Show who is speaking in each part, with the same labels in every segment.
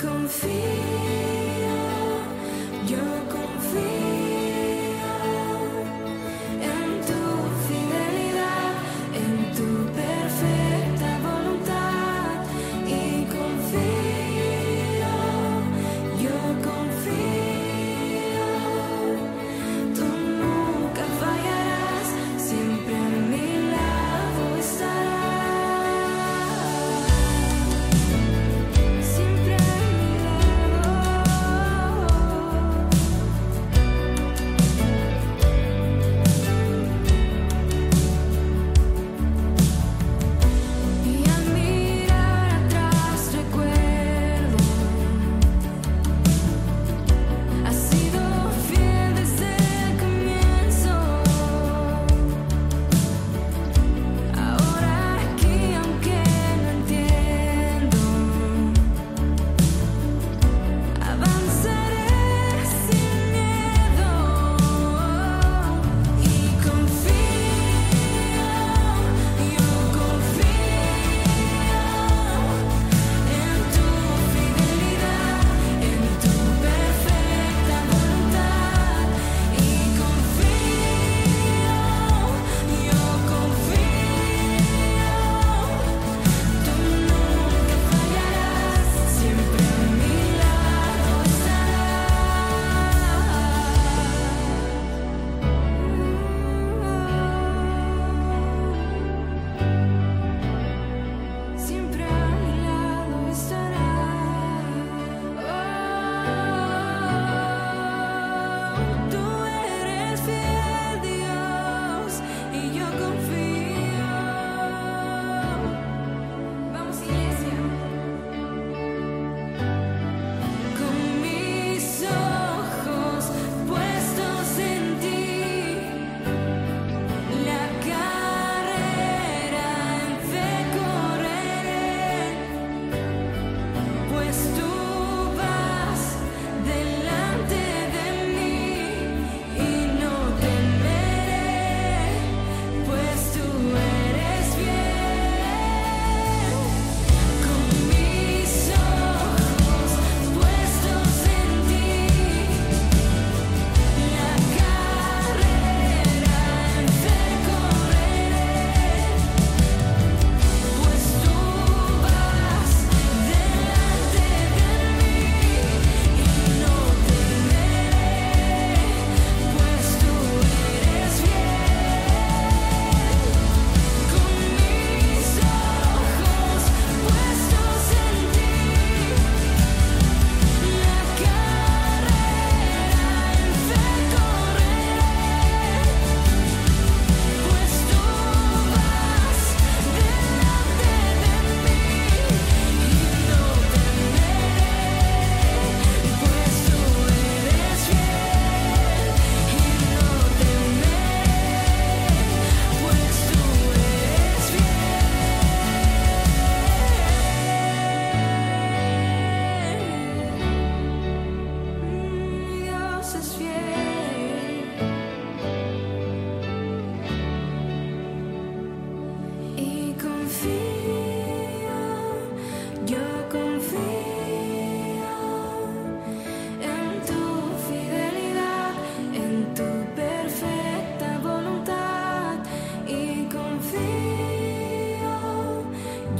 Speaker 1: confío.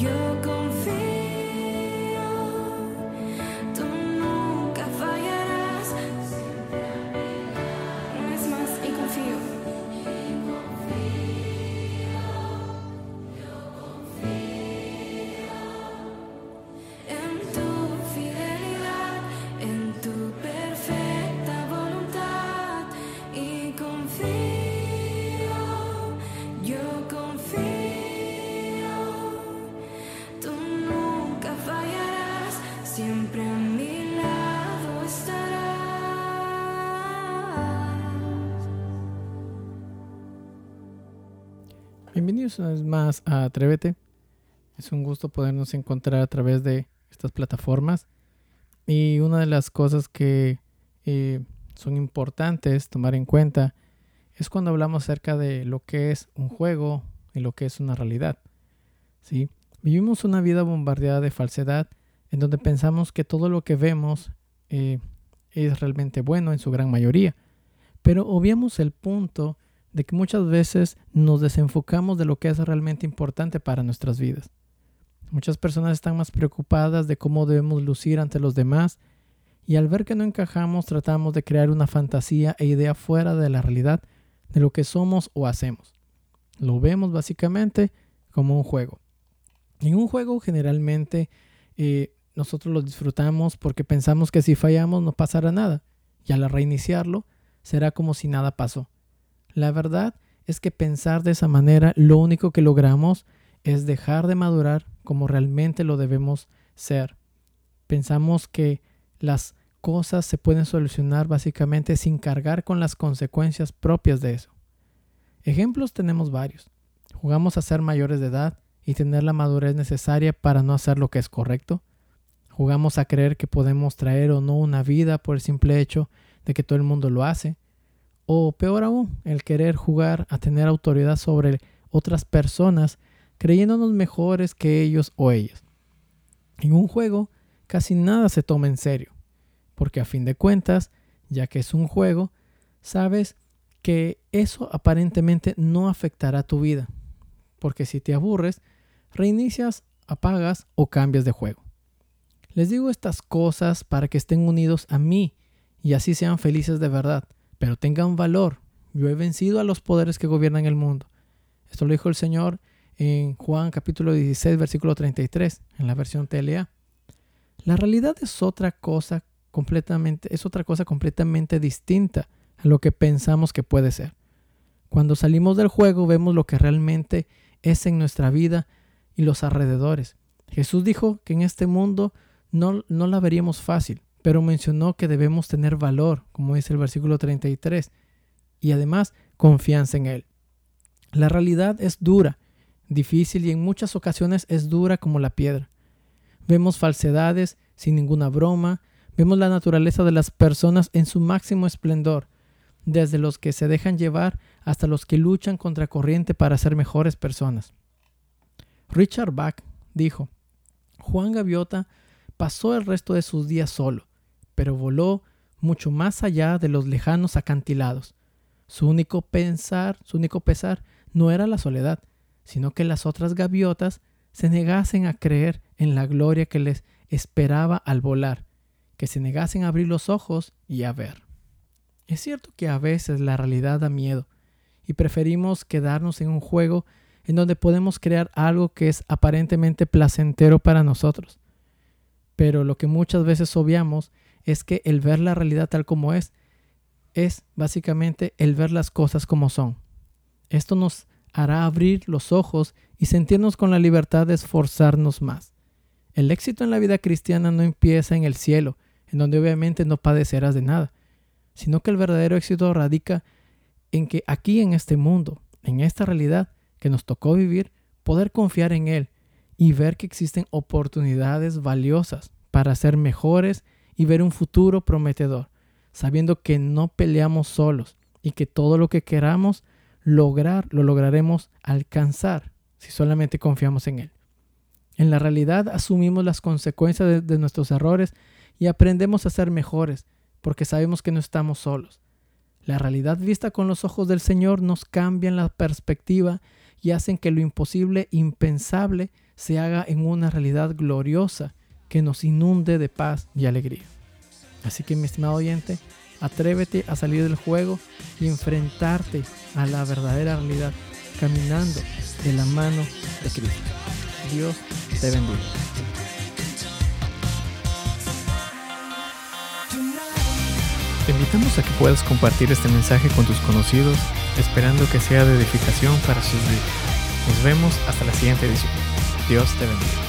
Speaker 1: you.
Speaker 2: Bienvenidos una vez más a Atrévete. Es un gusto podernos encontrar a través de estas plataformas. Y una de las cosas que eh, son importantes tomar en cuenta es cuando hablamos acerca de lo que es un juego y lo que es una realidad. ¿sí? Vivimos una vida bombardeada de falsedad en donde pensamos que todo lo que vemos eh, es realmente bueno en su gran mayoría. Pero obviamos el punto de que muchas veces nos desenfocamos de lo que es realmente importante para nuestras vidas. Muchas personas están más preocupadas de cómo debemos lucir ante los demás y al ver que no encajamos tratamos de crear una fantasía e idea fuera de la realidad de lo que somos o hacemos. Lo vemos básicamente como un juego. En un juego generalmente eh, nosotros lo disfrutamos porque pensamos que si fallamos no pasará nada y al reiniciarlo será como si nada pasó. La verdad es que pensar de esa manera lo único que logramos es dejar de madurar como realmente lo debemos ser. Pensamos que las cosas se pueden solucionar básicamente sin cargar con las consecuencias propias de eso. Ejemplos tenemos varios. Jugamos a ser mayores de edad y tener la madurez necesaria para no hacer lo que es correcto. Jugamos a creer que podemos traer o no una vida por el simple hecho de que todo el mundo lo hace. O peor aún, el querer jugar a tener autoridad sobre otras personas creyéndonos mejores que ellos o ellas. En un juego casi nada se toma en serio, porque a fin de cuentas, ya que es un juego, sabes que eso aparentemente no afectará tu vida, porque si te aburres, reinicias, apagas o cambias de juego. Les digo estas cosas para que estén unidos a mí y así sean felices de verdad, pero tengan valor. Yo he vencido a los poderes que gobiernan el mundo. Esto lo dijo el Señor en Juan capítulo 16, versículo 33, en la versión TLA. La realidad es otra cosa completamente, es otra cosa completamente distinta a lo que pensamos que puede ser. Cuando salimos del juego vemos lo que realmente es en nuestra vida y los alrededores. Jesús dijo que en este mundo no, no la veríamos fácil, pero mencionó que debemos tener valor, como dice el versículo 33, y además confianza en Él. La realidad es dura, difícil y en muchas ocasiones es dura como la piedra. Vemos falsedades sin ninguna broma, vemos la naturaleza de las personas en su máximo esplendor, desde los que se dejan llevar hasta los que luchan contra corriente para ser mejores personas. Richard Bach dijo, Juan Gaviota pasó el resto de sus días solo, pero voló mucho más allá de los lejanos acantilados. Su único pensar, su único pesar no era la soledad, sino que las otras gaviotas se negasen a creer en la gloria que les esperaba al volar, que se negasen a abrir los ojos y a ver. Es cierto que a veces la realidad da miedo y preferimos quedarnos en un juego en donde podemos crear algo que es aparentemente placentero para nosotros. Pero lo que muchas veces obviamos es que el ver la realidad tal como es, es básicamente el ver las cosas como son. Esto nos hará abrir los ojos y sentirnos con la libertad de esforzarnos más. El éxito en la vida cristiana no empieza en el cielo, en donde obviamente no padecerás de nada, sino que el verdadero éxito radica en que aquí en este mundo, en esta realidad que nos tocó vivir, poder confiar en Él y ver que existen oportunidades valiosas para ser mejores y ver un futuro prometedor, sabiendo que no peleamos solos y que todo lo que queramos lograr lo lograremos alcanzar si solamente confiamos en Él. En la realidad asumimos las consecuencias de, nuestros errores y aprendemos a ser mejores porque sabemos que no estamos solos. La realidad vista con los ojos del Señor nos cambia la perspectiva y hacen que lo imposible, impensable, se haga en una realidad gloriosa que nos inunde de paz y alegría. Así que mi estimado oyente, atrévete a salir del juego y enfrentarte a la verdadera realidad, caminando de la mano de Cristo. Dios te bendiga. Te invitamos a que puedas compartir este mensaje con tus conocidos, esperando que sea de edificación para sus vidas. Nos vemos hasta la siguiente edición. Dios te bendiga.